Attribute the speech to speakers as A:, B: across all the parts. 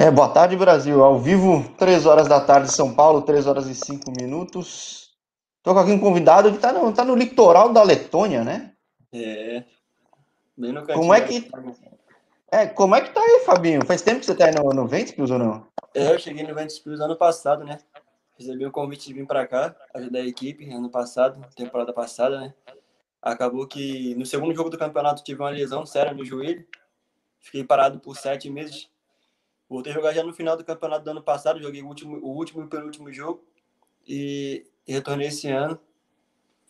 A: É, boa tarde, Brasil. Ao vivo, 3 horas da tarde, São Paulo, 3 horas e 5 minutos. Estou com aqui um convidado que está no, tá no litoral da Letônia, né?
B: É. Bem no
A: Como é que. É, como é que tá aí, Fabinho? Faz tempo que você tá aí no, no Ventspils ou não?
B: É, eu cheguei no Ventspils ano passado, né? Recebi o convite de vir para cá, ajudar a equipe ano passado, temporada passada, né? Acabou que no segundo jogo do campeonato tive uma lesão séria no joelho. Fiquei parado por sete meses. Voltei a jogar já no final do campeonato do ano passado, joguei o último, o último e o penúltimo jogo. E, retornei esse ano.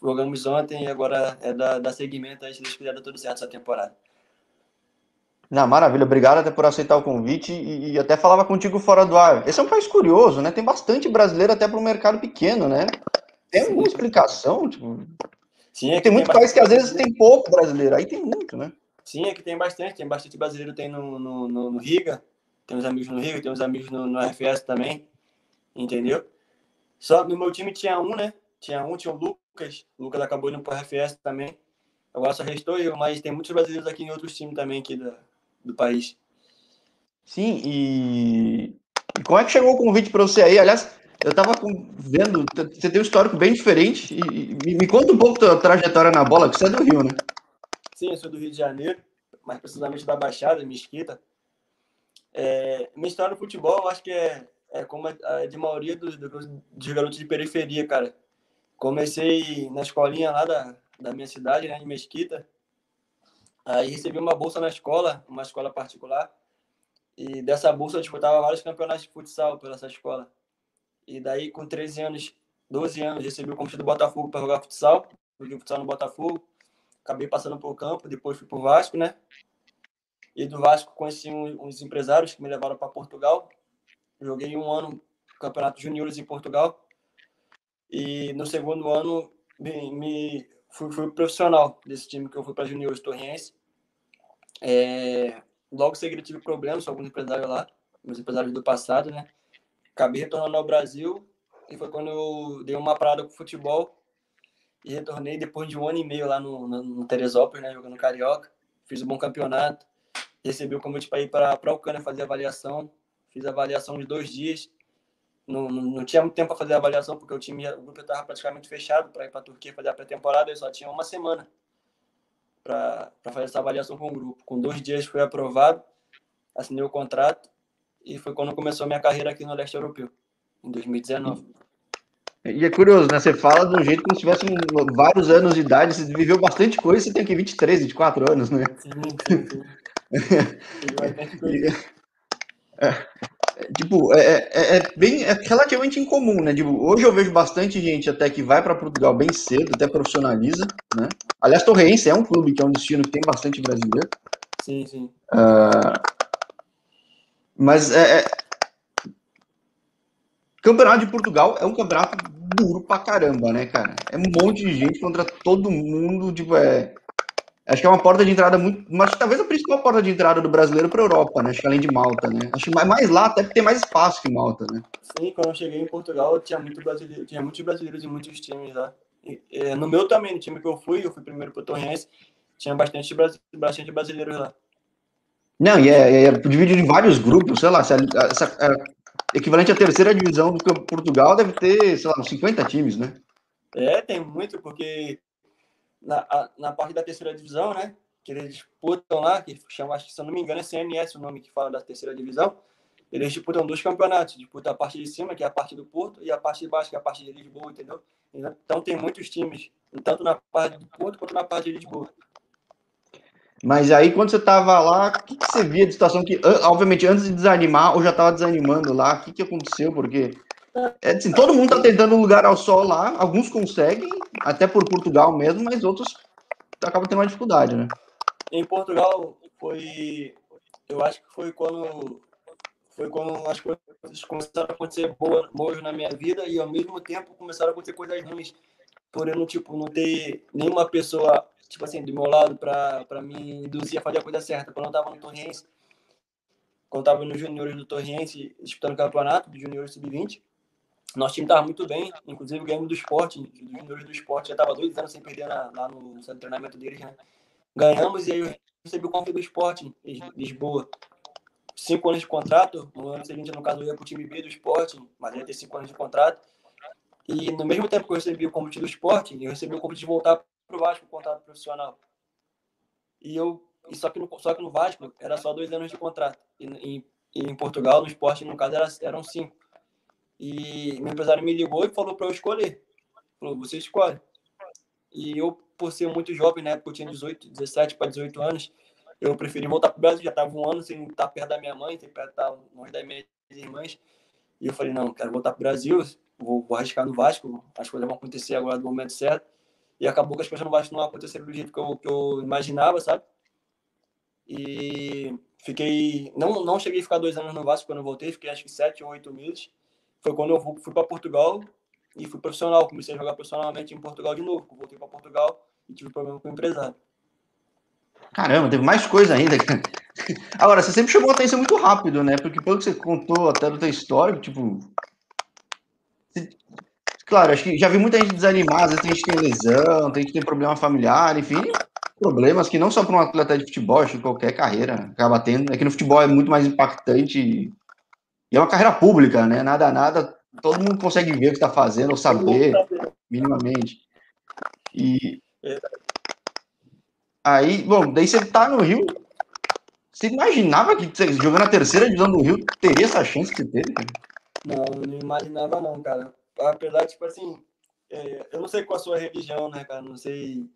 B: Jogamos ontem e agora é da, da segmento aí, se Deus quiser, dar tudo certo essa temporada.
A: Não, maravilha, obrigado até por aceitar o convite e, e, até falava contigo fora do ar. Esse é um país curioso, né? Tem bastante brasileiro até para um mercado pequeno, né? Tem alguma explicação? Tipo... Sim, é tem muito tem país que às vezes tem pouco brasileiro, aí tem muito, né?
B: Sim, é que tem bastante, tem bastante brasileiro, tem no, no, no, no Riga, tem uns amigos no Riga, tem uns amigos no, no RFS também, entendeu? Só no meu time tinha um, né? Tinha um, tinha o Lucas, o Lucas acabou indo pro RFS também. Agora só restou eu, mas tem muitos brasileiros aqui em outros times também aqui da, do país.
A: Sim, e... e como é que chegou o convite para você aí? Aliás, eu estava vendo, você tem um histórico bem diferente. E, e me conta um pouco da trajetória na bola, que você é do Rio, né?
B: Sim, eu sou do Rio de Janeiro, mais precisamente da Baixada, Mesquita. É, minha história no futebol, acho que é, é como a de maioria dos, dos garotos de periferia, cara. Comecei na escolinha lá da, da minha cidade, né, de Mesquita. Aí recebi uma bolsa na escola, uma escola particular, e dessa bolsa eu disputava vários campeonatos de futsal pela essa escola. E daí, com 13 anos, 12 anos, recebi o convite do Botafogo para jogar futsal. Joguei futsal no Botafogo. Acabei passando por campo, depois fui para o Vasco, né? E do Vasco conheci uns empresários que me levaram para Portugal. Joguei um ano campeonato juniores em Portugal. E no segundo ano me, me fui, fui profissional desse time que eu fui para Juniores Torriense. É, logo seguida tive problemas com alguns empresários lá, meus empresários do passado, né? Acabei retornando ao Brasil e foi quando eu dei uma parada com o futebol e retornei depois de um ano e meio lá no, no, no Teresópolis, né? Jogando Carioca. Fiz um bom campeonato. Recebi o convite para ir para a Ucrânia fazer avaliação. Fiz avaliação de dois dias não, não, tinha muito tempo para fazer a avaliação, porque o time, o grupo estava praticamente fechado para ir para a Turquia fazer a pré-temporada, e só tinha uma semana para fazer essa avaliação com o grupo. Com dois dias foi aprovado, assinei o contrato, e foi quando começou a minha carreira aqui no leste europeu, em 2019.
A: E é curioso, né? Você fala de um jeito como se tivesse vários anos de idade, você viveu bastante coisa, você tem aqui 23, 24 anos, né? Sim, sim, sim. É, tipo, é, é, é, é, bem é relativamente incomum, né? Tipo, hoje eu vejo bastante gente até que vai para Portugal bem cedo, até profissionaliza, né? Aliás, Torreense é um clube que é um destino que tem bastante brasileiro.
B: Sim, sim. Uh,
A: mas é, é, Campeonato de Portugal é um campeonato duro pra caramba, né, cara? É um monte de gente contra todo mundo, tipo, é Acho que é uma porta de entrada muito. Mas talvez a principal porta de entrada do brasileiro para a Europa, né? Acho que além de Malta, né? Acho que mais lá até tem mais espaço que Malta, né?
B: Sim, quando eu cheguei em Portugal, tinha, muito brasileiro, tinha muitos brasileiros em muitos times lá. E, e, no meu também, no time que eu fui, eu fui primeiro para o Torrense, tinha bastante, bastante brasileiros lá.
A: Não, e é, é, dividido em vários grupos, sei lá, essa, essa é, equivalente à terceira divisão do Portugal deve ter, sei lá, uns 50 times, né?
B: É, tem muito, porque na, na parte da terceira divisão, né? Que eles disputam lá, que chama, acho que se eu não me engano, é CMS o nome que fala da terceira divisão. Eles disputam dois campeonatos, disputam a parte de cima, que é a parte do Porto, e a parte de baixo, que é a parte de Lisboa, entendeu? Então tem muitos times, tanto na parte do Porto quanto na parte de Lisboa.
A: Mas aí, quando você estava lá, o que, que, você via de situação que, obviamente, antes de desanimar, ou já estava desanimando lá? O que, que aconteceu? Porque é assim, todo mundo está tentando lugar ao sol lá, alguns conseguem, até por Portugal mesmo, mas outros acabam tendo uma dificuldade, né?
B: Em Portugal foi, eu acho que foi quando foi quando as coisas começaram a acontecer boas, na minha vida e ao mesmo tempo começaram a acontecer coisas ruins por eu não tipo não ter nenhuma pessoa tipo assim do meu lado para me induzir a fazer a coisa certa. Quando eu estava no Torrense, quando estava nos juniores do Torrense disputando o campeonato de juniores sub-20 nosso time estava muito bem, inclusive ganhamos do esporte, dos juniores do esporte, já estava dois anos sem perder na, lá no centro de treinamento deles, né? Ganhamos e aí eu recebi o convite do esporte em Lisboa. cinco anos de contrato. No ano seguinte, no caso, eu ia para o time B do esporte, mas ia ter cinco anos de contrato. E no mesmo tempo que eu recebi o convite do esporte, eu recebi o convite de voltar para o Vasco, contrato profissional. E eu, só, que no, só que no Vasco era só dois anos de contrato. E, e, e em Portugal, no esporte, no caso, era, eram cinco. E meu empresário me ligou e falou para eu escolher. Falou, você escolhe. E eu, por ser muito jovem, né, porque eu tinha 18, 17 para 18 anos, eu preferi voltar para o Brasil. Já estava um ano sem estar perto da minha mãe, sem estar longe das minhas irmãs. E eu falei, não, quero voltar para o Brasil, vou, vou arriscar no Vasco, as coisas vão acontecer agora no momento certo. E acabou que as coisas no Vasco não aconteceram do jeito que eu, que eu imaginava, sabe? E fiquei. Não, não cheguei a ficar dois anos no Vasco quando eu voltei, fiquei acho que sete ou oito meses. Foi quando eu fui para Portugal e fui profissional. Comecei a jogar profissionalmente em Portugal de novo. Voltei para Portugal e tive problema com o empresário.
A: Caramba, teve mais coisa ainda. Agora, você sempre chamou a atenção muito rápido, né? Porque pelo que você contou até do teu histórico, tipo, Claro, acho que já vi muita gente desanimar, às vezes tem gente que tem lesão, tem gente que tem problema familiar, enfim, problemas que não só para um atleta de futebol, acho que qualquer carreira acaba tendo. É que no futebol é muito mais impactante e é uma carreira pública, né? Nada, nada, todo mundo consegue ver o que está fazendo ou saber minimamente. E aí, bom, daí você tá no Rio. Você imaginava que você, jogando a terceira divisão do Rio teria essa chance que você teve?
B: Não, não imaginava não, cara apesar tipo assim, é, eu não sei qual a sua religião, né, cara? Não sei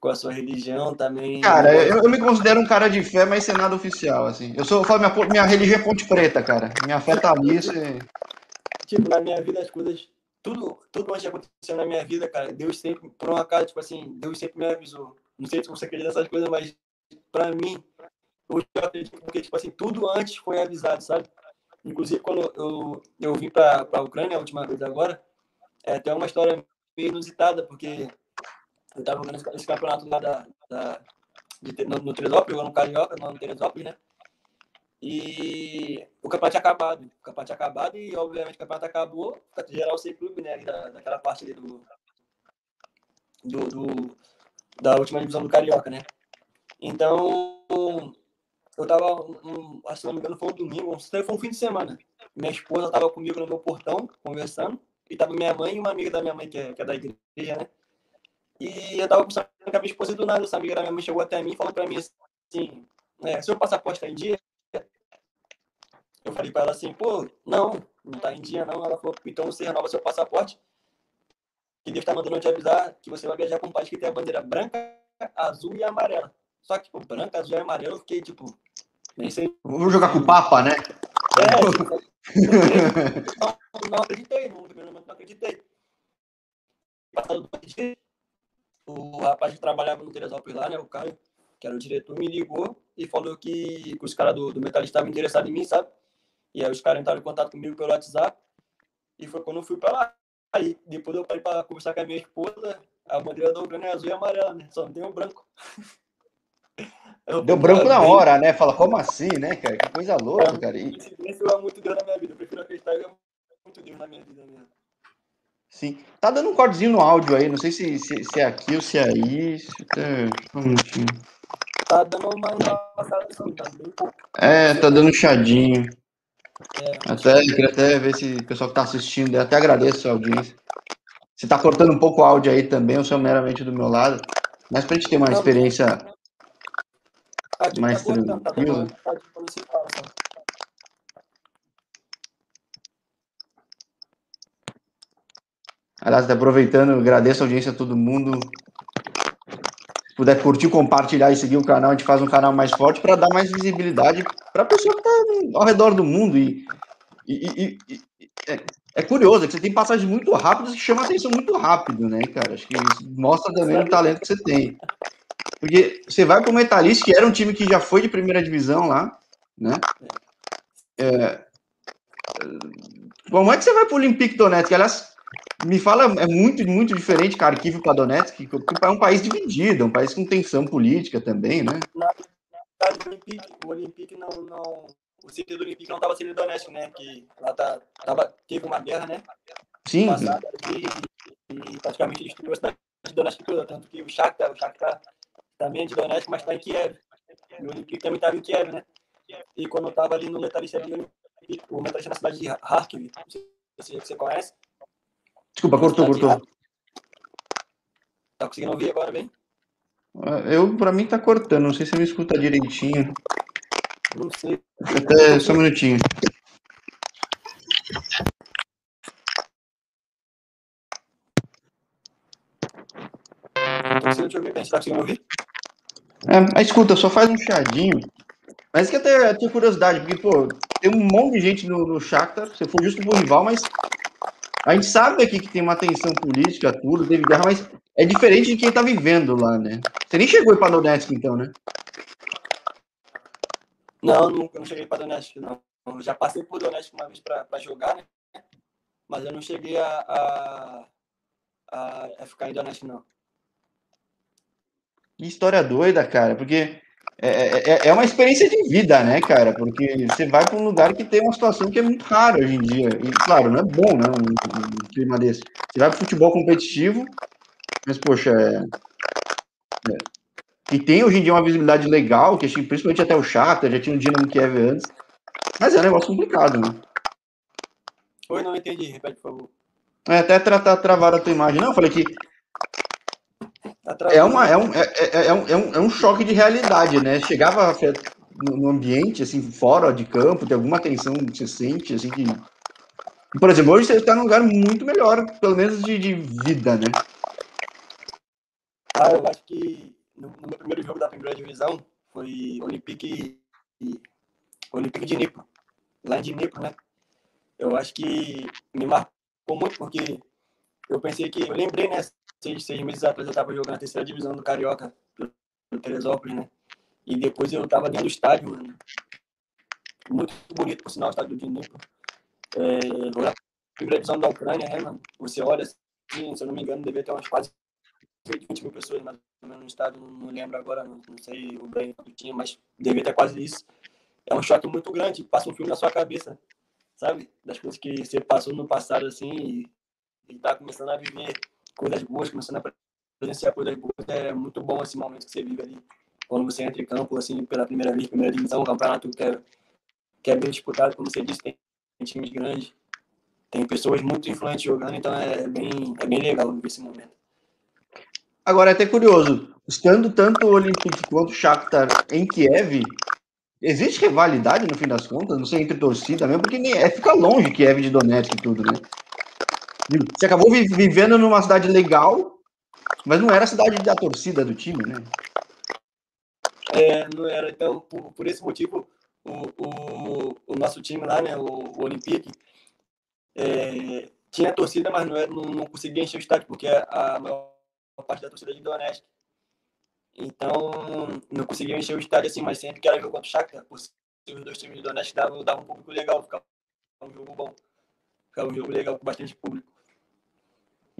B: qual a sua religião também.
A: Cara, eu, eu me considero um cara de fé, mas sem nada oficial, assim. Eu sou, eu falo, minha, minha religião é ponte preta, cara. Minha fé tá nisso e...
B: Tipo, na minha vida as coisas, tudo, tudo antes de acontecer na minha vida, cara, Deus sempre, por um acaso, tipo assim, Deus sempre me avisou. Não sei se você acredita nessas coisas, mas pra mim, eu acredito porque, tipo assim, tudo antes foi avisado, sabe? Inclusive, quando eu, eu vim para a Ucrânia a última vez agora, é, tem uma história meio inusitada, porque eu estava jogando esse campeonato lá da, da, de, no, no Teresópolis, jogando no Carioca, no Teresópolis, né? E o campeonato tinha acabado. O campeonato tinha acabado e, obviamente, o campeonato acabou. Geral sem clube, né? Da, daquela parte ali do, do, do, da última divisão do Carioca, né? Então, eu tava, um, se não me engano, foi um domingo, foi um fim de semana. Minha esposa tava comigo no meu portão, conversando, e tava minha mãe e uma amiga da minha mãe, que é, que é da igreja, né? E eu tava conversando com a minha esposa e do nada, essa amiga da minha mãe chegou até mim e falou pra mim assim: é, seu passaporte tá em dia? Eu falei pra ela assim: pô, não, não tá em dia não. Ela falou: então você renova seu passaporte, que Deus tá mandando eu te avisar que você vai viajar com um país que tem a bandeira branca, azul e amarela. Só que, tipo, branca, azul e amarelo, eu fiquei, tipo, nem sei.
A: Vou jogar com o Papa, né?
B: É, não, não acreditei, no primeiro momento não acreditei. Passado dois dias, o rapaz que trabalhava no Teresópolis lá, né, o Caio, que era o diretor, me ligou e falou que, que os caras do, do Metalista estavam interessados em mim, sabe? E aí os caras entraram em contato comigo pelo WhatsApp. E foi quando eu fui para lá. Aí depois eu parei para conversar com a minha esposa. A bandeira da Ucrânia é azul e amarela, né? Só não tem o branco.
A: Deu branco na hora, né? Fala, como assim, né, cara? Que coisa louca, cara. E...
B: Isso é muito Deus na minha vida. Eu prefiro acreditar que é muito Deus na minha vida mesmo.
A: Sim. Tá dando um cortezinho no áudio aí. Não sei se, se, se é aqui ou se é aí. Se tá... Um minutinho.
B: Tá dando uma, tá.
A: É, tá dando um chadinho. É, até, queria até ver se o pessoal que tá assistindo, eu até agradeço a audiência. Se tá cortando um pouco o áudio aí também, eu sou meramente do meu lado. Mas pra gente ter uma experiência mais tranquilo. Aliás, aproveitando, agradeço a audiência a todo mundo. Se puder curtir, compartilhar e seguir o canal, a gente faz um canal mais forte para dar mais visibilidade para a pessoa que está ao redor do mundo. E, e, e, e é, é, curioso, é que você tem passagens muito rápidas que chamam a atenção muito rápido, né, cara? Acho que isso mostra também o talento que você tem. Porque você vai para o Metalist, que era um time que já foi de primeira divisão lá, né? É... Como é que você vai para o Olympique Donetsk? Aliás, me fala, é muito, muito diferente Kharkiv para Donetsk, porque é um país dividido, é um país com tensão política também, né?
B: Na, o Olympique, o Olympique não, não, o do Olympique não estava sendo Donetsk, né? Que lá tá, tava, teve uma guerra, né?
A: Sim.
B: Passada, e, e praticamente destruiu a cidade de Donetsk toda, tanto que o Shakhtar, o Shakhtar também é de Donetsk, mas está em Kiev. E o Olympique também estava em Kiev, né? E quando eu tava ali no metalista ali, o metalista na cidade de Kharkiv, não sei se você conhece.
A: Desculpa, cortou, cortou.
B: Tá conseguindo ouvir agora bem?
A: Eu, pra mim, tá cortando. Não sei se você me escuta direitinho.
B: Não sei.
A: Até só um minutinho.
B: Tô conseguindo te ouvir bem. Você tá conseguindo ouvir?
A: É, escuta, só faz um chadinho. Mas que até tenho curiosidade, porque, pô, tem um monte de gente no, no Shakhtar, você foi justo pro rival, mas a gente sabe aqui que tem uma tensão política, tudo, teve guerra, mas é diferente de quem tá vivendo lá, né? Você nem chegou para Donetsk, então, né?
B: Não, nunca não cheguei para Donetsk, não. Eu já passei por Donetsk uma vez para jogar, né? Mas eu não cheguei a, a, a ficar em Donetsk, não.
A: Que história doida, cara, porque é, é, é, é uma experiência de vida, né, cara? Porque você vai para um lugar que tem uma situação que é muito rara hoje em dia. E, claro, não é bom, né? Um, um clima desse. Você vai para futebol competitivo, mas, poxa, é, é. E tem hoje em dia uma visibilidade legal, que principalmente até o Shakhtar, já tinha um Dinamo Kiev antes. Mas é um negócio complicado, né?
B: Oi, não entendi. Repete, por favor.
A: É, até tratar travar a tua imagem. Não, eu falei que é, uma, é, um, é, é, é, um, é, um, é um choque de realidade, né? Chegava no ambiente, assim, fora de campo, tem alguma tensão que você sente, assim, que... Por exemplo, hoje você está num lugar muito melhor, pelo menos de, de vida, né?
B: Ah, eu acho que no, no meu primeiro jogo da primeira divisão foi Olympique, Olympique de Nipo, lá em Dnipro, né? Eu acho que me marcou muito porque eu pensei que, eu lembrei, né, seis, seis meses atrás eu estava jogando na terceira divisão do Carioca, do Teresópolis, né? E depois eu estava dentro do estádio, mano. Muito bonito, por sinal, o estádio do Dnipro. É, na primeira divisão da Ucrânia, né, mano? Você olha assim, se eu não me engano, devia ter umas quase 20 mil pessoas mais ou menos no estádio, não lembro agora, não, não sei o bem que tinha, mas devia ter quase isso. É um choque muito grande, passa um filme na sua cabeça, sabe? Das coisas que você passou no passado, assim, e, e tá começando a viver coisas boas, começando a presenciar coisas boas. É muito bom esse momento que você vive ali. Quando você entra em campo, assim, pela primeira vez, primeira divisão, um campeonato que é, que é bem disputado, como você disse, tem, times grandes, tem pessoas muito influentes jogando, então é bem, é bem legal viver esse momento.
A: Agora, é até curioso, estando tanto o Olympique quanto o Shakhtar em Kiev, existe rivalidade no fim das contas? Não sei, entre torcida mesmo, porque nem, é, fica longe Kiev de Donetsk e tudo, né? Você acabou vivendo numa cidade legal, mas não era a cidade da torcida do time, né?
B: É, não era. Então, por, por esse motivo, o, o, o, nosso time lá, né, o, o Olympique, é, tinha torcida, mas não, era, não, não, conseguia encher o estádio, porque a maior parte da torcida é de Donetsk. Então, não conseguia encher o estádio assim, mas sempre que era jogo contra o Shakhtar, os dois times de Donetsk, dava, dava um público legal, ficava um jogo bom. Ficava um jogo legal com bastante público.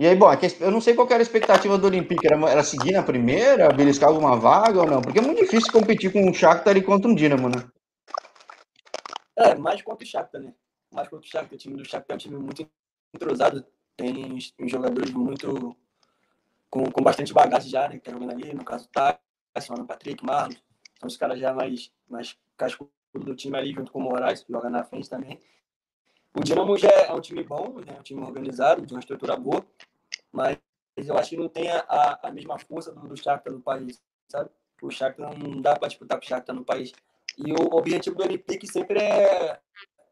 A: E aí, bom, é eu não sei qual era a expectativa do Olympique, era, era seguir na primeira, beliscar alguma vaga ou não? Porque é muito difícil competir com o Shakhtar e contra um Dinamo, né?
B: É, mais contra o Shakhtar, né? Mais contra o Shakhtar, o time do Shakhtar é um time muito entrosado, tem jogadores muito com, com bastante bagagem já, né? Que tá jogando ali, no caso Tyson, Patrick, Marlos, são os caras já mais, mais cascudos do time ali, junto com o Moraes, que joga na frente também. O Dinamo já é um time bom, né? um time organizado, de uma estrutura boa, mas eu acho que não tem a, a mesma força do, do Shakhtar no país, sabe? O Shakhtar não dá para disputar com o Shakhtar no país. E o objetivo do Olympique sempre é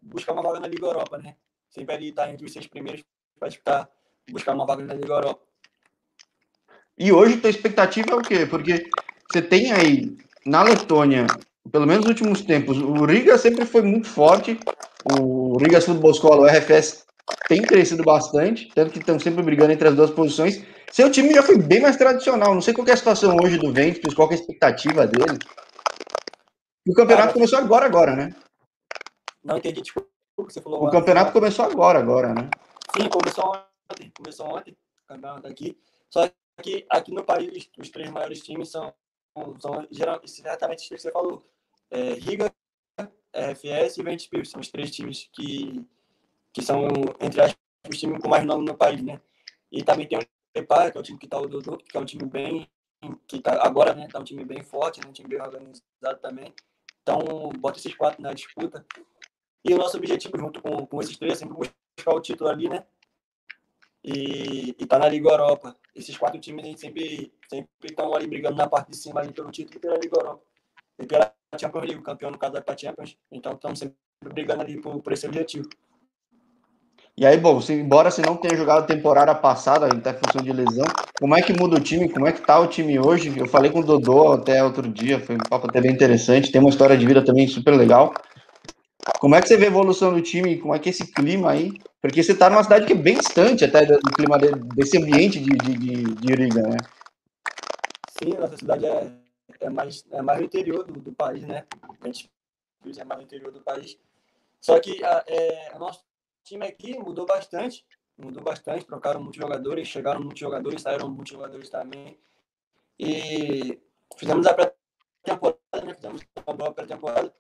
B: buscar uma vaga na Liga Europa, né? Sempre ali estar tá entre os seis primeiros para disputar, buscar uma vaga na Liga Europa.
A: E hoje tua expectativa é o quê? Porque você tem aí na Letônia, pelo menos nos últimos tempos, o Riga sempre foi muito forte. O Riga Futebol Escola, o RFS, tem crescido bastante, tanto que estão sempre brigando entre as duas posições. Seu time já foi bem mais tradicional. Não sei qual é a situação hoje do Ventus, qual é a expectativa dele. O campeonato começou agora, agora, né?
B: Não entendi, desculpa. Você falou
A: o campeonato começou agora, agora, né?
B: Sim, começou ontem. Começou ontem. O campeonato aqui. Só que aqui no país, os três maiores times são, são exatamente o que você falou. É, Riga, RFS e Ventspils. São os três times que que são, entre aspas, os times com mais nome no país, né? E também tem o Prepara, que é o time que está o Dodô, que é um time bem, que tá agora, né, tá um time bem forte, né, um time bem organizado também. Então, bota esses quatro na disputa. E o nosso objetivo, junto com, com esses três, é sempre buscar o título ali, né? E, e tá na Liga Europa. Esses quatro times a gente sempre estão ali brigando na parte de cima ali pelo título pela Liga Europa. E pela Champions League, campeão no caso da Champions. Então estamos sempre brigando ali por, por esse objetivo.
A: E aí, bom, se, embora você não tenha jogado a temporada passada, até função de lesão, como é que muda o time? Como é que tá o time hoje? Eu falei com o Dodô até outro dia, foi um papo até bem interessante, tem uma história de vida também super legal. Como é que você vê a evolução do time? Como é que é esse clima aí? Porque você tá numa cidade que é bem distante até do clima de, desse ambiente de, de, de, de né?
B: Sim, nossa cidade é, é, mais, é mais no interior do, do país, né? A gente é mais no interior do país. Só que a, é, o nosso time aqui mudou bastante, mudou bastante, trocaram muitos jogadores, chegaram muitos jogadores, saíram muitos jogadores também. E fizemos a pré-temporada, né? fizemos uma boa pré-temporada.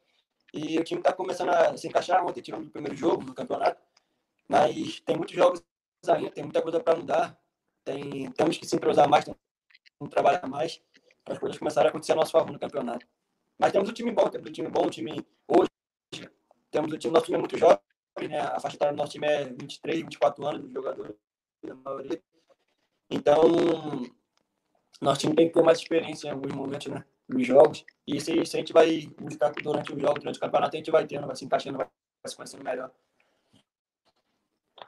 B: E o time está começando a se encaixar. Ontem tivemos o primeiro jogo do campeonato, mas tem muitos jogos ainda, tem muita coisa para mudar. Tem, temos que se entrosar mais, temos que trabalhar mais para as coisas começarem a acontecer a nosso favor no campeonato. Mas temos um time bom, temos um time bom, um time hoje. Temos o time, nosso time é muito jovem, né? A faixa etária do nosso time é 23, 24 anos, dos jogadores, a maioria. Então, nosso time tem que ter mais experiência em alguns momentos, né? Nos jogos. E isso, isso a gente vai buscar durante o jogo, durante o campeonato, a gente vai tendo, vai se encaixando, vai se conhecendo melhor.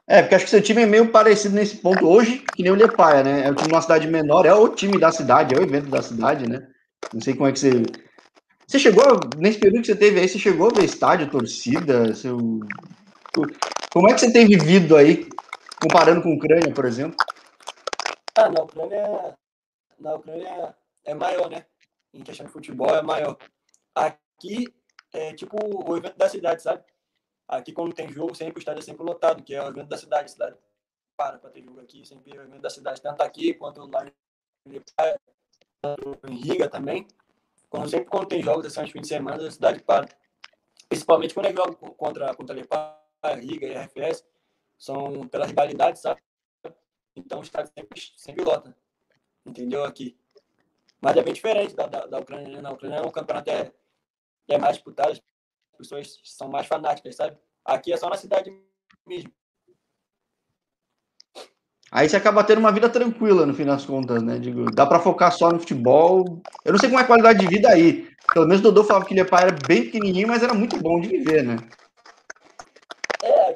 A: É, porque acho que seu time é meio parecido nesse ponto hoje, que nem o Lepaia, né? É o time de uma cidade menor, é o time da cidade, é o evento da cidade, né? Não sei como é que você. Você chegou, nesse período que você teve aí, você chegou a ver estádio, torcida, seu como é que você tem vivido aí, comparando com a Ucrânia, por exemplo?
B: Ah, na Ucrânia, na Ucrânia é maior, né? Em questão de futebol é maior. Aqui é tipo o evento da cidade, sabe? Aqui quando tem jogo, sempre o estádio é sempre lotado, que é o evento da cidade. A cidade para para ter jogo aqui, sempre é o evento da cidade, tanto aqui quanto lá em Riga também. Quando, sempre quando tem jogos, assim, aos fins de semana, a cidade para. Principalmente quando é jogo contra, contra Lepar, a Liga e RFS são pela rivalidade, sabe? Então o sempre, sempre lota, entendeu? Aqui. Mas é bem diferente da, da, da Ucrânia, né? Na Ucrânia é um campeonato é, é mais disputado, as pessoas são mais fanáticas, sabe? Aqui é só na cidade mesmo.
A: Aí você acaba tendo uma vida tranquila no fim das contas, né? Digo, dá para focar só no futebol. Eu não sei como é a qualidade de vida aí. Pelo menos o Dodô falava que ele era bem pequenininho, mas era muito bom de viver, né?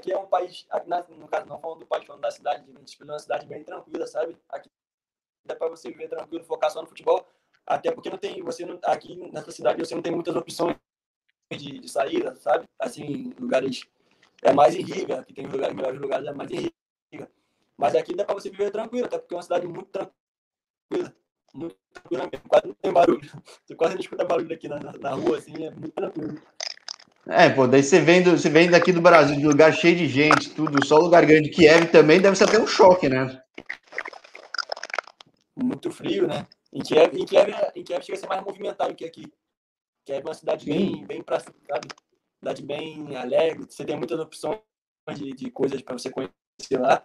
B: Aqui é um país, aqui na, no caso, não falando do país, falando da cidade, a gente é uma cidade bem tranquila, sabe? Aqui dá para você viver tranquilo, focar só no futebol, até porque não tem, você não, aqui nessa cidade você não tem muitas opções de, de saída, sabe? Assim, lugares, é mais em Riga, que tem lugares, melhores lugares, é mais em Riga. Mas aqui dá para você viver tranquilo, até porque é uma cidade muito tranquila, muito tranquila mesmo, quase não tem barulho. Você quase não escuta barulho aqui na, na, na rua, assim, é muito tranquilo.
A: É, pô, daí você vem, do, você vem daqui do Brasil, de lugar cheio de gente, tudo, só lugar grande, Kiev também, deve ser até um choque, né?
B: Muito frio, né? Em Kiev, em Kiev, em Kiev chega a ser mais movimentado que aqui. Kiev é uma cidade bem, bem pra sabe? Cidade bem alegre, você tem muitas opções de, de coisas para você conhecer lá.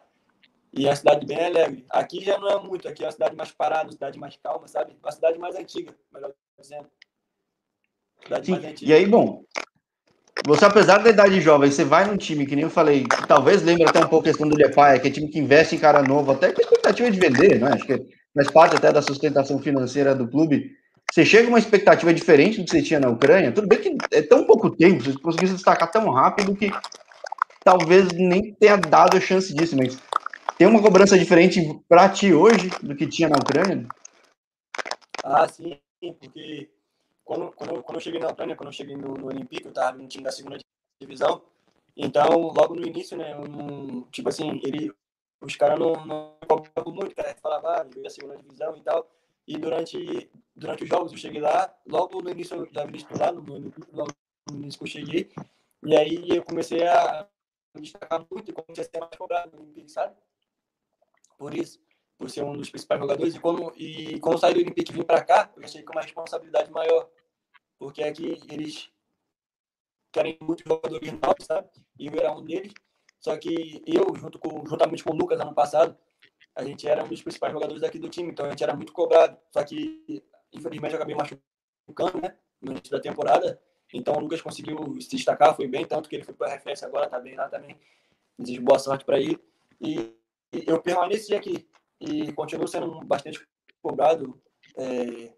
B: E é uma cidade bem alegre. Aqui já não é muito, aqui é uma cidade mais parada, uma cidade mais calma, sabe? Uma cidade mais antiga, melhor dizendo.
A: Cidade Sim. mais antiga. E aí, bom, você, apesar da idade jovem, você vai num time, que nem eu falei, que talvez lembre até um pouco a questão do Lepaia, que é time que investe em cara novo, até com expectativa de vender, né? Acho que faz parte até da sustentação financeira do clube. Você chega com uma expectativa diferente do que você tinha na Ucrânia, tudo bem que é tão pouco tempo, você conseguiu se destacar tão rápido que talvez nem tenha dado a chance disso, mas tem uma cobrança diferente para ti hoje do que tinha na Ucrânia?
B: Ah, sim, porque quando, quando, quando eu cheguei na Ucrânia, quando eu cheguei no, no Olympique, eu estava no time da segunda divisão. Então, logo no início, né, eu não, tipo assim, ele, os caras não, não cobravam muito, cara, falava, ah, veio da segunda divisão e tal. E durante, durante os jogos eu cheguei lá, logo no início eu já vi lá no, no, logo no início que eu cheguei. E aí eu comecei a me destacar muito e comecei a ser mais cobrado no Olympique, sabe? Por isso por ser um dos principais jogadores. E quando, e quando saí do Olympique e vim para cá, eu achei que uma responsabilidade maior. Porque aqui eles querem muitos jogadores novos, sabe? E eu era um deles. Só que eu, junto com, juntamente com o Lucas, ano passado, a gente era um dos principais jogadores aqui do time. Então a gente era muito cobrado. Só que, infelizmente, eu acabei machucando, né? No início da temporada. Então o Lucas conseguiu se destacar, foi bem, tanto que ele foi para a referência agora, tá bem lá também. Desejo boa sorte para ele. E, e, eu permaneci aqui e continuo sendo bastante cobrado. É,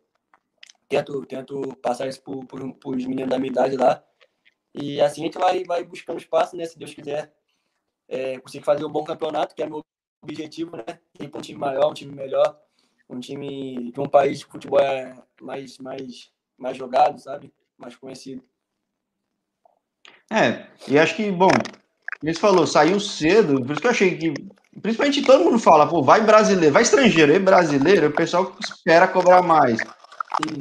B: tento, tento passar isso para os meninos da minha idade lá. E assim a gente vai, vai buscando espaço, né? Se Deus quiser, é, conseguir fazer um bom campeonato, que é meu objetivo, né? Ir para um time maior, um time melhor, um time de um país o futebol é mais, mais, mais jogado, sabe? Mais conhecido.
A: É, e acho que, bom, ele falou, saiu cedo, por isso que eu achei que, principalmente todo mundo fala, pô, vai brasileiro, vai estrangeiro, e brasileiro, o pessoal espera cobrar mais.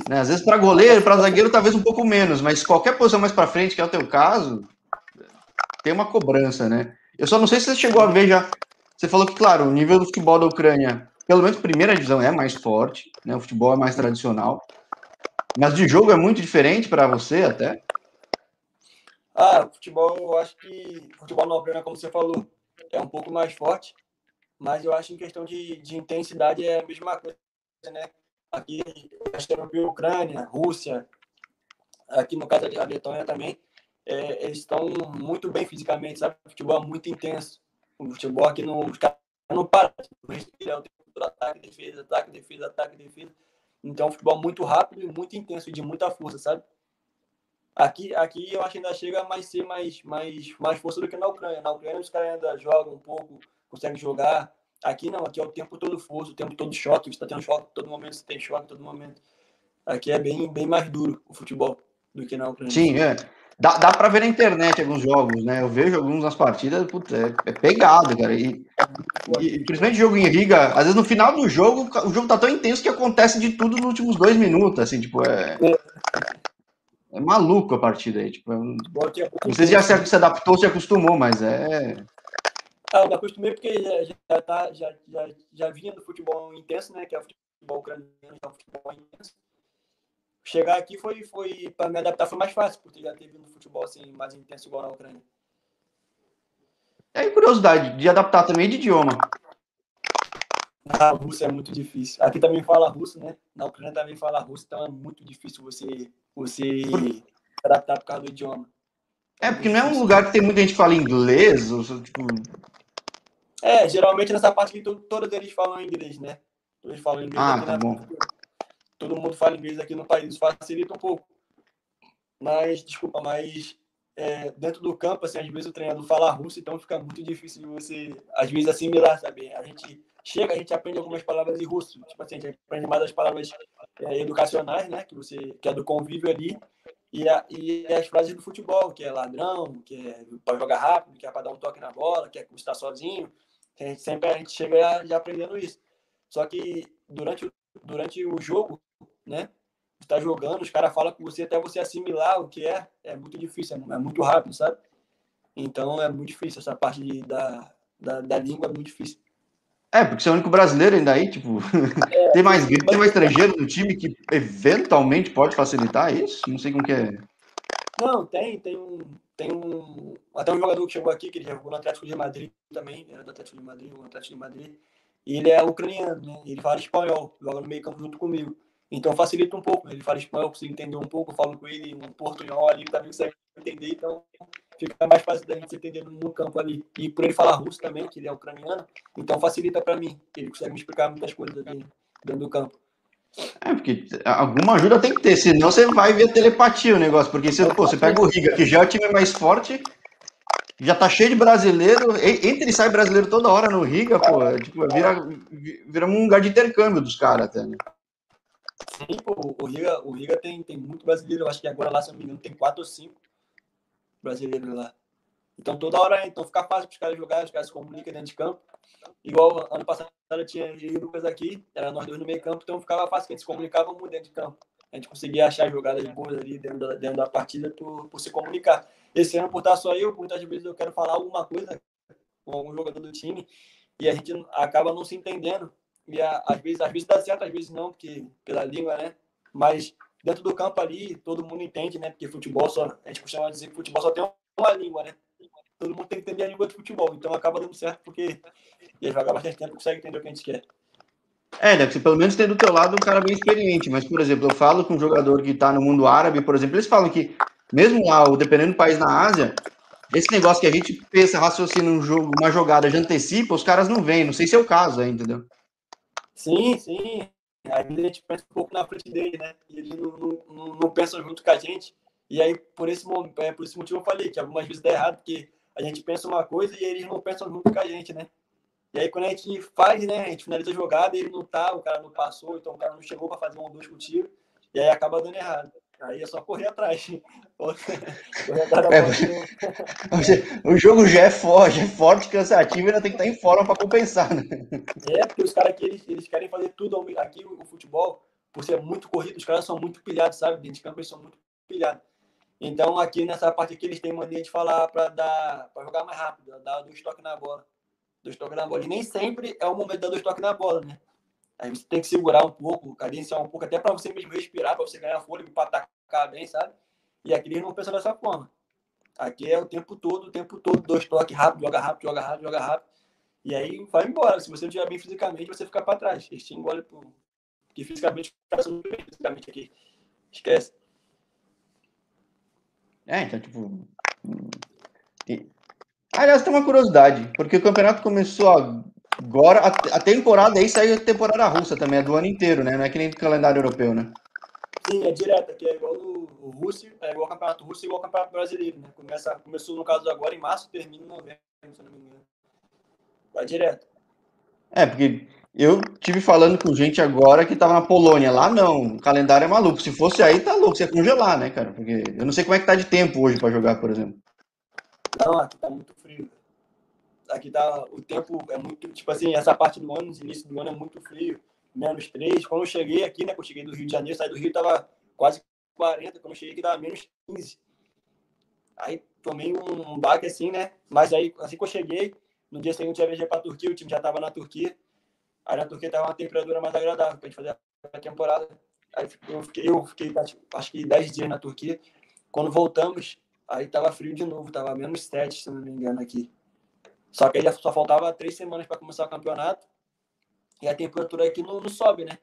A: Né? Às vezes para goleiro, para zagueiro, talvez um pouco menos, mas qualquer posição mais para frente, que é o teu caso, tem uma cobrança, né? Eu só não sei se você chegou a ver já. Você falou que, claro, o nível do futebol da Ucrânia, pelo menos primeira divisão, é mais forte, né? O futebol é mais tradicional. Mas de jogo é muito diferente para você até?
B: Ah, futebol, eu acho que futebol na Ucrânia, como você falou, é um pouco mais forte, mas eu acho em questão de, de intensidade é a mesma coisa, né? Aqui, que é Ucrânia, Rússia, aqui no caso da Letônia também, é, eles estão muito bem fisicamente, sabe? O futebol é muito intenso. O futebol aqui caras não param, respirar o tempo ataque, defesa, ataque, defesa, ataque, defesa. Então, um futebol muito rápido e muito intenso e de muita força, sabe? Aqui, aqui eu acho que ainda chega a mais ser mais, mais, mais força do que na Ucrânia. Na Ucrânia os caras ainda jogam um pouco, conseguem jogar. Aqui não, aqui é o tempo todo força, o tempo todo choque. Você está tendo choque todo momento, você tem choque todo momento. Aqui é bem, bem mais duro o futebol do que na Ucrânia.
A: Sim, é. Dá, dá pra ver na internet alguns jogos, né? Eu vejo alguns nas partidas, putz, é, é pegado, cara. E, e, principalmente jogo em Riga, às vezes no final do jogo, o jogo tá tão intenso que acontece de tudo nos últimos dois minutos, assim, tipo, é. É maluco a partida aí, tipo. É um... Não sei se já se adaptou, se acostumou, mas é.
B: Ah, me acostumei porque já, já, tá, já, já, já vinha do futebol intenso, né? Que é o futebol ucraniano, que é o futebol intenso chegar aqui foi, foi para me adaptar foi mais fácil, porque já teve no futebol assim, mais intenso igual na Ucrânia.
A: É curiosidade de adaptar também de idioma.
B: Na Rússia é muito difícil. Aqui também fala russo, né? Na Ucrânia também fala russo, então é muito difícil você, você adaptar por causa do idioma.
A: É, porque não é um lugar que tem muita gente que fala inglês, ou, tipo...
B: É, geralmente nessa parte aqui todos eles falam inglês, né? Eles falam inglês.
A: Ah, tá bom
B: todo mundo fala inglês aqui no país, facilita um pouco. Mas, desculpa, mas é, dentro do campo, assim, às vezes o treinador fala russo, então fica muito difícil de você, às vezes, assimilar, sabe? A gente chega, a gente aprende algumas palavras em russo, tipo assim, a gente aprende mais as palavras é, educacionais, né? Que, você, que é do convívio ali, e, a, e as frases do futebol, que é ladrão, que é para jogar rápido, que é para dar um toque na bola, que é está sozinho. A gente sempre a gente chega já aprendendo isso. Só que durante, durante o jogo, né? Está jogando, os caras falam com você até você assimilar o que é, é muito difícil, é, muito rápido, sabe? Então é muito difícil essa parte de, da, da, da língua, é muito difícil.
A: É, porque você é o único brasileiro ainda aí, tipo, é, tem mais tem mais estrangeiro no time que eventualmente pode facilitar isso? Não sei como que é.
B: Não, tem, tem um, tem um, até um jogador que chegou aqui, que ele jogou no Atlético de Madrid também, era do Atlético de Madrid, o Atlético de Madrid, e ele é ucraniano, né? Ele fala espanhol, joga no meio campo junto comigo. Então facilita um pouco. Ele fala espanhol, eu consigo entender um pouco, eu falo com ele um portunhol ali, também consegue entender, então fica mais fácil da gente entender no campo ali. E por ele falar russo também, que ele é ucraniano, então facilita para mim. Ele consegue me explicar muitas coisas dentro do campo.
A: É, porque alguma ajuda tem que ter, senão você vai ver telepatia o negócio, porque você, pô, você pega o Riga, que já é o time mais forte, já tá cheio de brasileiro, entra e sai brasileiro toda hora no Riga, pô, é, tipo, vira, vira um lugar de intercâmbio dos caras até, né?
B: Sim, pô, o Riga, o Riga tem, tem muito brasileiro. Eu acho que agora lá, se não me engano, tem quatro ou cinco brasileiros lá. Então toda hora, então fica fácil para os caras jogarem, os caras se comunicam dentro de campo. Igual ano passado tinha eu e o Lucas aqui, era nós dois no meio campo, então ficava fácil, que a gente se comunicava muito dentro de campo. A gente conseguia achar jogadas boas ali dentro da, dentro da partida por, por se comunicar. Esse ano, por estar só eu, muitas vezes eu quero falar alguma coisa com algum jogador do time e a gente acaba não se entendendo. E a, às vezes, às vezes dá certo, às vezes não, porque pela língua, né? Mas dentro do campo ali, todo mundo entende, né? Porque futebol só, a gente costuma dizer que futebol só tem uma língua, né? Todo mundo tem que entender a língua de futebol, então acaba dando certo porque ele joga bastante tempo consegue entender o que a gente quer.
A: É, deve ser pelo menos ter do teu lado um cara bem experiente, mas, por exemplo, eu falo com um jogador que está no mundo árabe, por exemplo, eles falam que mesmo lá, dependendo do país na Ásia, esse negócio que a gente pensa, raciocina um jogo, uma jogada de antecipa, os caras não vêm. Não sei se é o caso aí, entendeu?
B: Sim, sim. Aí a gente pensa um pouco na frente dele, né? E ele não, não, não pensa junto com a gente. E aí, por esse, é, por esse motivo, eu falei que algumas vezes dá errado, porque a gente pensa uma coisa e eles não pensam junto com a gente, né? E aí, quando a gente faz, né? A gente finaliza a jogada, ele não tá, o cara não passou, então o cara não chegou para fazer um ou dois contigo, e aí acaba dando errado. Aí é só correr atrás. correr
A: atrás é, o jogo já é forte, é forte, cansativo, ainda tem que estar em forma para compensar, né?
B: É, porque os caras aqui, eles, eles querem fazer tudo aqui, o futebol, por ser muito corrido, os caras são muito pilhados, sabe? Dentro de campo eles são muito pilhados. Então, aqui nessa parte aqui, eles têm mania de falar para dar para jogar mais rápido, dar dois toques na bola. Dois toques na bola. E nem sempre é o momento de dar dois toques na bola, né? Aí você tem que segurar um pouco, cadenciar um pouco, até para você mesmo respirar, para você ganhar fôlego, para atacar bem, sabe? E aqui eles não pensam dessa forma. Aqui é o tempo todo, o tempo todo, dois toques rápido, joga rápido, joga rápido, joga rápido. E aí vai embora. Se você não estiver bem fisicamente, você fica para trás. Eles te engolem por... Porque fisicamente, fisicamente aqui. Esquece.
A: É, então, tipo. Aliás, tem uma curiosidade, porque o campeonato começou agora, a, temporada aí saiu a temporada russa também, é do ano inteiro, né? Não é que nem do calendário europeu, né?
B: Sim, é direto, que é igual no Rússia, é igual ao Campeonato Russo e igual ao Campeonato Brasileiro, né? Começa, começou no caso agora em março, termina em novembro, se não me engano. Vai direto.
A: É, porque eu tive falando com gente agora que tava na Polônia. Lá não, o calendário é maluco. Se fosse aí, tá louco, você ia congelar, né, cara? Porque eu não sei como é que tá de tempo hoje para jogar, por exemplo.
B: Não, aqui tá muito frio. Aqui tá. O tempo é muito. Tipo assim, essa parte do ano, início do ano é muito frio. Menos 3. Quando eu cheguei aqui, né? Quando eu cheguei do Rio de Janeiro, saí do Rio, tava quase 40. Quando eu cheguei aqui, tava menos 15. Aí tomei um, um baque assim, né? Mas aí, assim que eu cheguei, no dia seguinte eu viajei pra Turquia, o time já tava na Turquia. Aí na Turquia tava uma temperatura mais agradável pra gente fazer a temporada. Aí eu fiquei, eu fiquei acho que 10 dias na Turquia. Quando voltamos, aí tava frio de novo, tava menos 7, se não me engano, aqui. Só que aí só faltava três semanas para começar o campeonato. E a temperatura aqui não, não, sobe, né?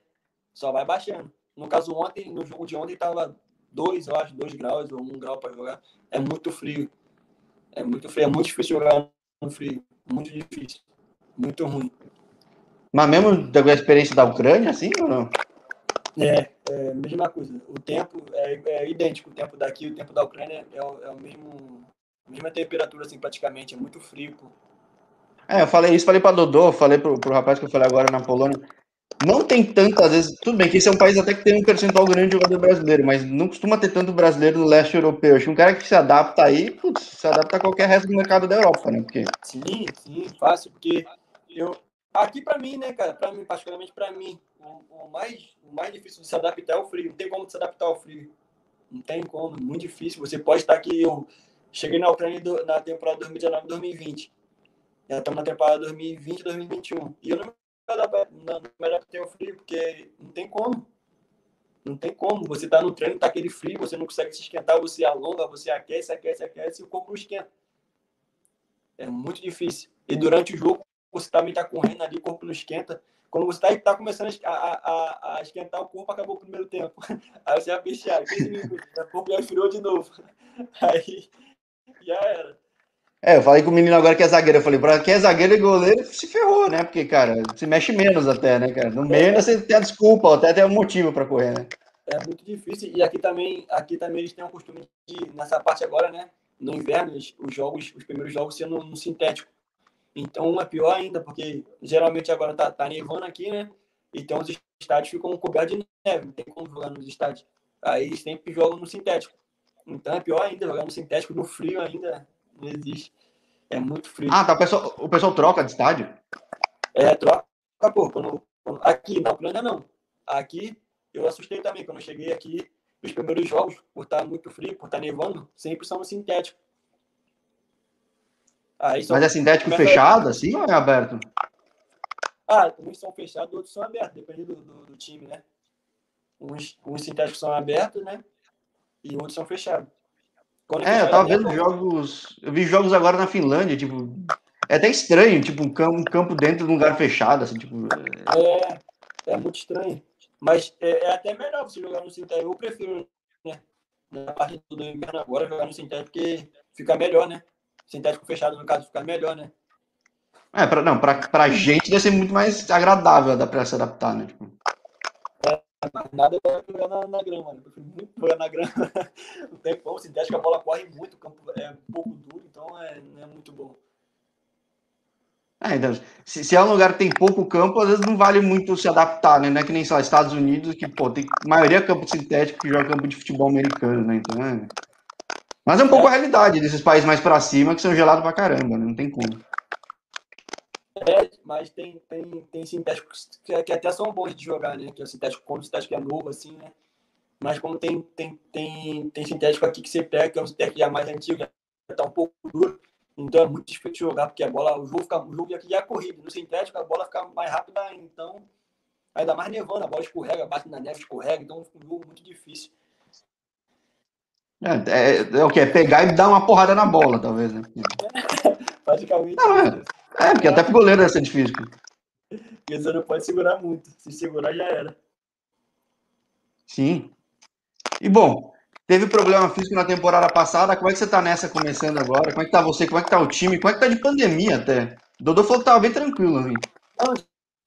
B: Só vai baixando. No caso, ontem, no jogo de ontem, tava 2, eu acho, 2 graus ou 1 um grau para jogar. É muito frio. É muito frio, é muito difícil jogar no frio. Muito difícil. Muito ruim.
A: Mas mesmo da experiência da Ucrânia, assim ou não?
B: É, é a mesma coisa. O tempo é, é idêntico. O tempo daqui e o tempo da Ucrânia é, o, é o mesmo, a mesma temperatura, assim, praticamente. É muito frio, pô.
A: É, eu falei isso, falei pra Dodô, falei pro, pro rapaz que eu falei agora na Polônia. Não tem tanto, às vezes, tudo bem que esse é um país até que tem um percentual grande de jogador brasileiro, mas não costuma ter tanto brasileiro no leste europeu. Acho que um cara que se adapta aí, putz, se adapta a qualquer resto do mercado da Europa, né? Porque...
B: Sim, sim, fácil, porque eu, Aqui, para mim, né, cara, para mim, particularmente para mim, o, o, mais, o mais difícil de se adaptar é o frio. Não tem como se adaptar ao frio. Não tem como, muito difícil. Você pode estar aqui. Eu cheguei na Ucrânia do, na temporada 2019 2020. Já estamos na temporada 2020 2021. E eu não me adaptei ao frio, porque não tem como. Não tem como. Você está no treino, está aquele frio, você não consegue se esquentar, você alonga, você aquece, aquece, aquece e o corpo não esquenta. É muito difícil. E durante o jogo, você também está correndo ali, o corpo não esquenta. Quando você está tá começando a, a, a, esquentar o corpo, acabou o primeiro tempo. Aí você vai fechar, 15 minutos, o corpo já esfriou de novo. Aí já era.
A: É, eu falei com o menino agora que é zagueiro. Eu falei, pra quem é zagueiro e goleiro, se ferrou, né? Porque, cara, se mexe menos até, né, cara? No meio você tem a desculpa, até tem um motivo para correr, né?
B: É muito difícil. E aqui também, aqui também eles têm o costume de, nessa parte agora, né? No inverno, os jogos, os primeiros jogos sendo no sintético. Então é pior ainda, porque geralmente agora tá, tá nevando aqui, né? Então os estádios ficam cobertos de neve, não tem como jogar nos estádios. Aí sempre jogam no sintético. Então é pior ainda, jogar no sintético, no frio ainda não existe. É muito frio.
A: Ah, tá. O pessoal, o pessoal troca de estádio?
B: É, troca, pô. Quando, quando, aqui, na Ucrânia não. Aqui eu assustei também. Quando eu cheguei aqui, os primeiros jogos, por estar muito frio, por estar nevando, sempre são no sintético.
A: Aí Mas é sintético fechado, assim, ou é aberto?
B: Ah, uns são fechados, outros são abertos, depende do, do, do, time, né? Uns, uns sintéticos são abertos, né? E outros são fechados.
A: Quando é, eu tava vendo jogos. Eu vi jogos agora na Finlândia, tipo. É até estranho, tipo, um campo, um campo dentro de um lugar fechado, assim, tipo.
B: É, é muito estranho. Mas é, é até melhor você jogar no sintético. Eu prefiro, né? na parte do inverno agora, jogar no sintético, porque fica melhor, né? Sintético fechado, no caso, fica melhor, né?
A: É, pra, não, pra, pra gente deve ser muito mais agradável dá pra se adaptar, né? Tipo.
B: É, nada pra jogar na, na grama, né? Muito jogar na grama. Não tem como, sintético, a bola corre muito, o campo é um pouco duro, então é, não é muito bom.
A: É, então, se, se, é um lugar que tem pouco campo, às vezes não vale muito se adaptar, né? Não é que nem só Estados Unidos, que, pô, tem maioria é campo sintético que joga campo de futebol americano, né? Então, é... Mas é um pouco é. a realidade desses países mais para cima que são gelados pra caramba, né? Não tem como.
B: É, mas tem, tem, tem sintéticos que, que até são bons de jogar, né? Que é o sintético, como o sintético é novo, assim, né? Mas como tem, tem, tem, tem sintético aqui que você pega, que é um sintético já mais antigo, já tá um pouco duro, então é muito difícil de jogar, porque a bola, o jogo, fica, o jogo aqui já é corrido. No sintético, a bola fica mais rápida, então. Ainda mais nevando, a bola escorrega, bate na neve, escorrega, então fica um jogo muito difícil.
A: É, é, é, o que? É pegar e dar uma porrada na bola, talvez, né?
B: Praticamente.
A: Não, é, é, porque até pro goleiro deve ser difícil.
B: Porque você não pode segurar muito. Se segurar, já era.
A: Sim. E bom, Teve problema físico na temporada passada. Como é que você tá nessa começando agora? Como é que tá você? Como é que tá o time? Como é que tá de pandemia até? O Dodô falou que tava bem tranquilo, hein?
B: Não,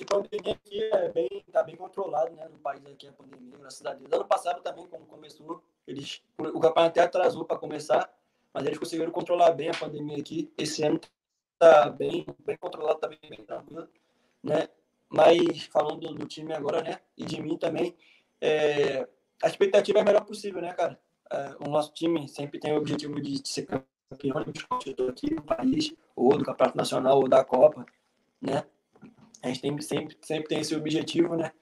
B: de pandemia aqui é bem, tá bem controlado, né? No país aqui a pandemia, graças a Deus. Ano passado também, quando começou, eles, o campeonato até atrasou para começar, mas eles conseguiram controlar bem a pandemia aqui. Esse ano tá bem, bem controlado, tá bem, tranquilo, né? Mas falando do, time agora, né? E de mim também, é, a expectativa é a melhor possível, né, cara? uh, o nosso time sempre tem o objetivo de ser campeão de aqui no país, ou do Campeonato Nacional, ou da Copa, né? A gente tem, sempre, sempre tem esse objetivo, né?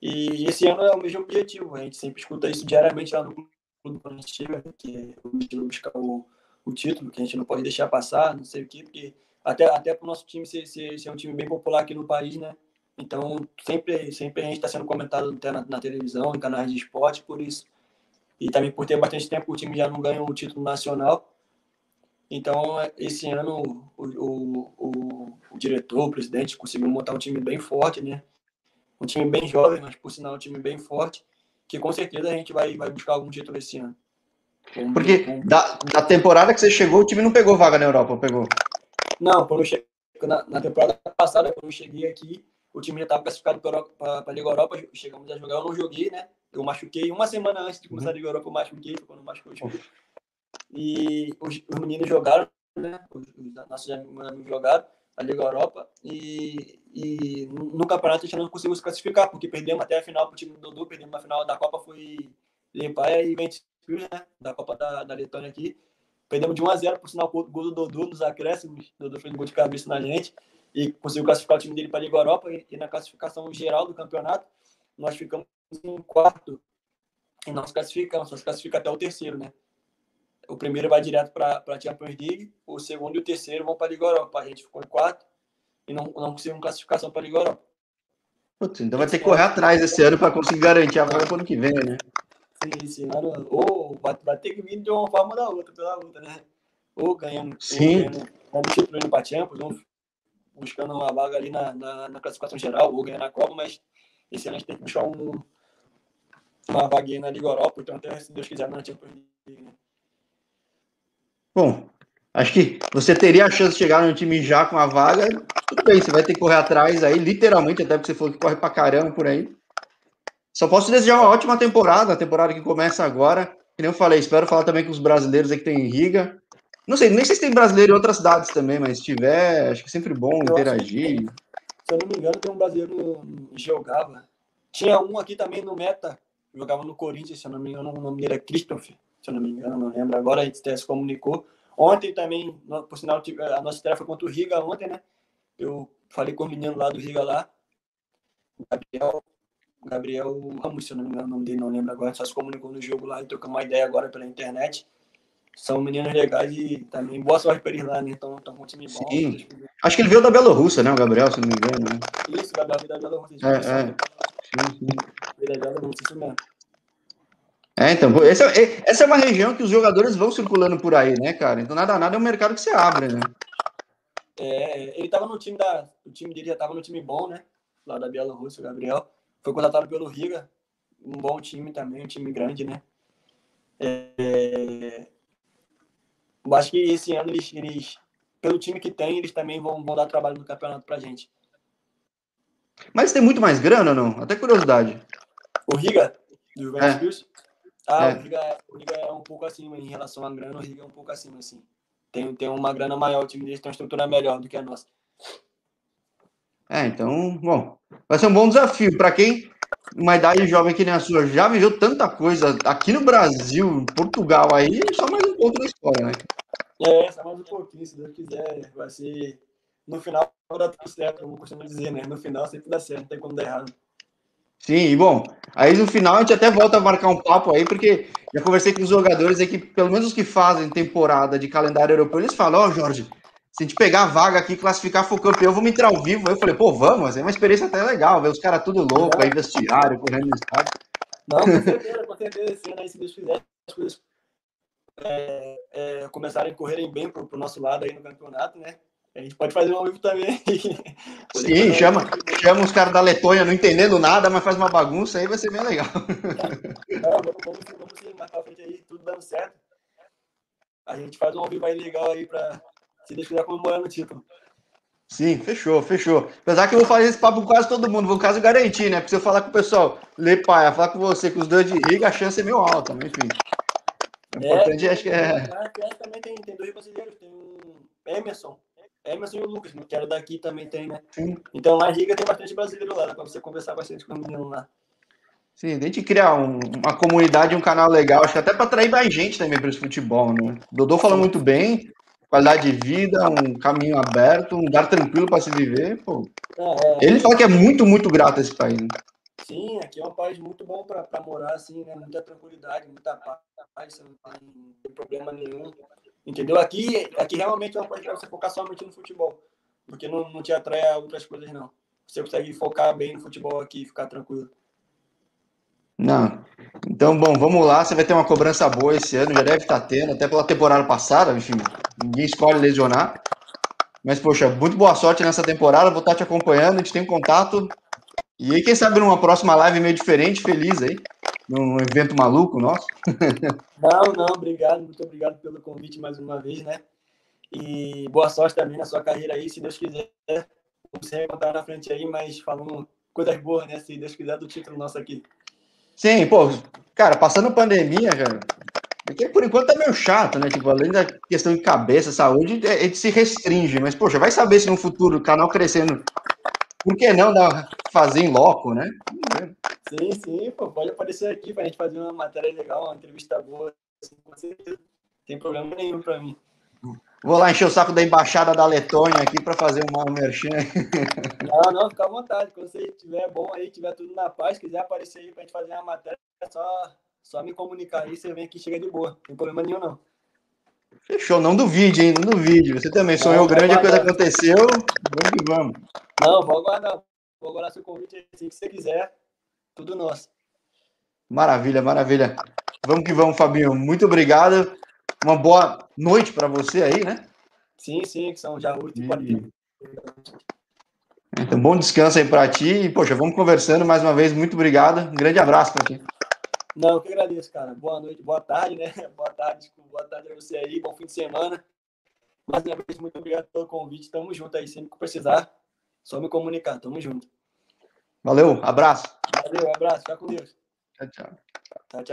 B: E esse ano é o mesmo objetivo, a gente sempre escuta isso diariamente lá no clube quando a gente chega, que é o objetivo de buscar o, o título, que a gente não pode deixar passar, não sei o quê, porque até, até para o nosso time ser, ser, ser um time bem popular aqui no país, né? Então, sempre, sempre a gente está sendo comentado até na, na televisão, em canais de esporte, por isso e também por ter bastante tempo o time já não ganhou o título nacional. Então, esse ano, o, o, o, o, diretor, o presidente, conseguiu montar um time bem forte, né? Um time bem jovem, mas por sinal, um time bem forte, que com certeza a gente vai, vai buscar algum título esse ano.
A: Porque da, da temporada que você chegou, o time não pegou vaga na Europa, pegou?
B: Não, quando eu cheguei, na, na temporada passada, quando eu cheguei aqui, o time já estava classificado para a Liga Europa, chegamos a jogar, eu não joguei, né? Eu machuquei uma semana antes de começar a Liga Europa, eu machuquei, foi quando eu machuquei. E os, os, meninos jogaram, né? Os, os nossos amigos jogaram a Liga Europa e, e no campeonato a gente não conseguiu se classificar, porque perdemos até a final para o time do Dudu, perdemos a final da Copa, foi Limpaia e Ventspils, né? Da Copa da, da Letônia aqui. Perdemos de 1 a 0 por sinal, gol do Dodô nos acréscimos. O Dodô fez um gol de cabeça na gente e conseguiu classificar o time dele para a Liga Europa. E, e, na classificação geral do campeonato, nós ficamos em quarto e se classificamos, só se classifica até o terceiro, né? O primeiro vai direto para a Champions League, o segundo e o terceiro vão para a Liga Europa. A gente ficou em quarto e não, não conseguimos classificação para a Liga Europa.
A: Putz, então vai ter que correr atrás esse ano para conseguir garantir a vaga para o ano que vem, né?
B: Sim, esse ano. Ou vai, vai ter que vir de uma forma ou da outra, pela outra, né? Ou ganhando,
A: Sim.
B: Ou ganhando, como título indo para a Champions, ou buscando uma vaga ali na, na, na, classificação geral, ou ganhando a Copa, mas esse ano a gente tem que buscar um, uma vaguinha na Liga Europa, então até se Deus quiser na Champions League. Né?
A: Bom, acho que você teria a chance de chegar no time já com a vaga, tudo bem, você vai ter que correr atrás aí, literalmente, até porque você falou que corre pra caramba por aí. Só posso desejar uma ótima temporada, a temporada que começa agora. Que nem eu falei, espero falar também com os brasileiros aí que tem em Riga. Não sei, nem sei se tem brasileiro em outras cidades também, mas se tiver, acho que é sempre bom eu interagir.
B: se eu não me engano, tem um brasileiro em Geogava. Tinha um aqui também no Meta, jogava no Corinthians, se eu não me engano, o nome dele é Christopher, se eu não me engano, não lembro agora, a gente se comunicou. Ontem também, por sinal, a nossa foi contra o Riga ontem, né? Eu falei com o menino lá do Riga lá, o Gabriel, Gabriel Ramos, se eu não me engano o nome dele, não lembro agora, só se comunicou no jogo lá e trocamos uma ideia agora pela internet são meninos legais e também boa sorte para eles lá, né? Estão com um time bom.
A: Sim. Acho que ele veio da Bielorrússia, né? O Gabriel, se não me engano, né?
B: Isso, o Gabriel veio da Bielorrússia.
A: É, é. Sim, sim.
B: Veio da Bielorrússia, isso mesmo.
A: É, então, essa, é, essa é uma região que os jogadores vão circulando por aí, né, cara? Então, nada, nada é um mercado que se abre, né?
B: É, ele tava no time da. O time dele já tava no time bom, né? Lá da Bielorrússia, o Gabriel. Foi contratado pelo Riga. Um bom time também, um time grande, né? É... Eu acho que esse ano eles, eles, pelo time que tem, eles também vão, vão dar trabalho no campeonato pra gente.
A: Mas tem muito mais grana ou não? Até curiosidade.
B: O Riga, do Juventus
A: É.
B: Ah,
A: É.
B: o, Riga, é- o Riga é um pouco acima em relação à grana, o Riga é um pouco acima, assim. Tem, tem uma grana maior, o time deles tem uma estrutura melhor do que a nossa.
A: É, então, bom, vai ser um bom desafio para quem, uma idade jovem que nem a sua, já viveu tanta coisa aqui no Brasil, em Portugal, aí só mais um ponto na história, né?
B: É, só mais um pouquinho, se Deus quiser, vai ser. No final vai dar tudo certo, como eu costumo dizer, né? No final sempre dá certo, não tem como dar errado.
A: Sim, e bom, aí no final a gente até volta a marcar um papo aí, porque já conversei com os jogadores aí que, pelo menos os que fazem temporada de calendário europeu, eles falam, ó, Jorge, se a gente pegar a vaga aqui, classificar for campeão, vamos entrar ao vivo. Aí eu falei, pô, vamos, é uma experiência até legal, ver os caras tudo louco aí, vestiário, correndo no estádio.
B: Não, com certeza, com certeza, se Deus quiser, as coisas é, é, começarem a correrem bem pro, pro nosso lado aí no campeonato, né? A gente pode fazer um ao vivo também.
A: Sim, chama, chama os caras da Letônia não entendendo nada, mas faz uma bagunça aí, vai ser bem legal.
B: Não, vamos, vamos, vamos sim, mais pra frente aí, tudo dando certo. A gente faz um ao vivo aí legal aí pra, se Deus quiser, comemorar no título.
A: Sim, fechou, fechou. Apesar que eu vou fazer esse papo com quase todo mundo, vou caso garantir, né? Você falar com o pessoal, Lê Paia, falar com você, com os dois de riga, a chance é meio alta, mas enfim. O importante, acho que é.
B: Também tem, tem dois brasileiros, tem o Emerson. Emerson e o Lucas, que era daqui também tem, né?
A: Sim.
B: Então na Riga tem bastante brasileiro lá, dá pra você conversar bastante com os meninos lá.
A: Sim, a gente criar um- uma comunidade, um canal legal, acho que até para atrair mais gente também para esse futebol, né? O Dodô falou muito bem, qualidade de vida, um caminho aberto, um lugar tranquilo para se viver, pô.
B: É, é,
A: Ele fala que é muito, muito grato a esse país. Né?
B: sim, aqui é um país muito bom pra, pra morar, assim, né? Muita tranquilidade, muita paz, não tem problema nenhum. Entendeu? Aqui, aqui realmente é um país pra você focar somente no futebol. Porque não, não te atrai a outras coisas, não. Você consegue focar bem no futebol aqui e ficar tranquilo.
A: Não. Então, bom, vamos lá. Você vai ter uma cobrança boa esse ano, já deve estar tendo, até pela temporada passada, enfim, ninguém escolhe lesionar. Mas, poxa, muito boa sorte nessa temporada, vou estar te acompanhando, a gente tem contato. E aí, quem sabe numa próxima live meio diferente, feliz aí, num evento maluco nosso.
B: Não, não, obrigado, muito obrigado pelo convite mais uma vez, né? E boa sorte também na sua carreira aí, se Deus quiser. Você vai contar na frente aí, mas falando coisas boas, né? Se Deus quiser, do título nosso aqui.
A: Sim, pô, cara, passando pandemia, cara, porque por enquanto é meio chato, né? Tipo, além da questão de cabeça, saúde, a gente se restringe, mas, poxa, vai saber se no futuro o canal crescendo, por que não dar, fazer em loco, né?
B: Sim, sim, pô, pode aparecer aqui pra gente fazer uma matéria legal, uma entrevista boa, assim, com certeza. Tem problema nenhum pra mim.
A: Vou lá encher o saco da embaixada da Letônia aqui para fazer uma merchan.
B: Não, não, fica à vontade. Quando você tiver bom aí, tiver tudo na paz, quiser aparecer aí pra gente fazer uma matéria, é só, só me comunicar aí, você vem aqui e chega de boa. Não tem problema nenhum, não.
A: Fechou, não duvide, hein? Não duvide. Você também sonhou
B: Não,
A: grande, a coisa aconteceu. Vamos que vamos.
B: Não, vou aguardar. Vou aguardar seu convite aí, assim que você quiser. Tudo nosso.
A: Maravilha, maravilha. Vamos que vamos, Fabinho. Muito obrigado. Uma boa noite para você aí, né?
B: Sim, sim, que são já 8 e
A: E-
B: 40.
A: Então, bom descanso aí para ti. E, poxa, vamos conversando mais uma vez. Muito obrigado. Um grande abraço para ti.
B: Não, eu que agradeço, cara. Boa noite, boa tarde, né? Boa tarde, boa tarde a você aí. Bom fim de semana. Mais uma vez, muito obrigado pelo convite. Tamo junto aí, sempre que precisar. Só me comunicar. Tamo junto.
A: Valeu, abraço.
B: Valeu, abraço. Fica com Deus.
A: Tchau, tchau.
B: Tchau, tchau.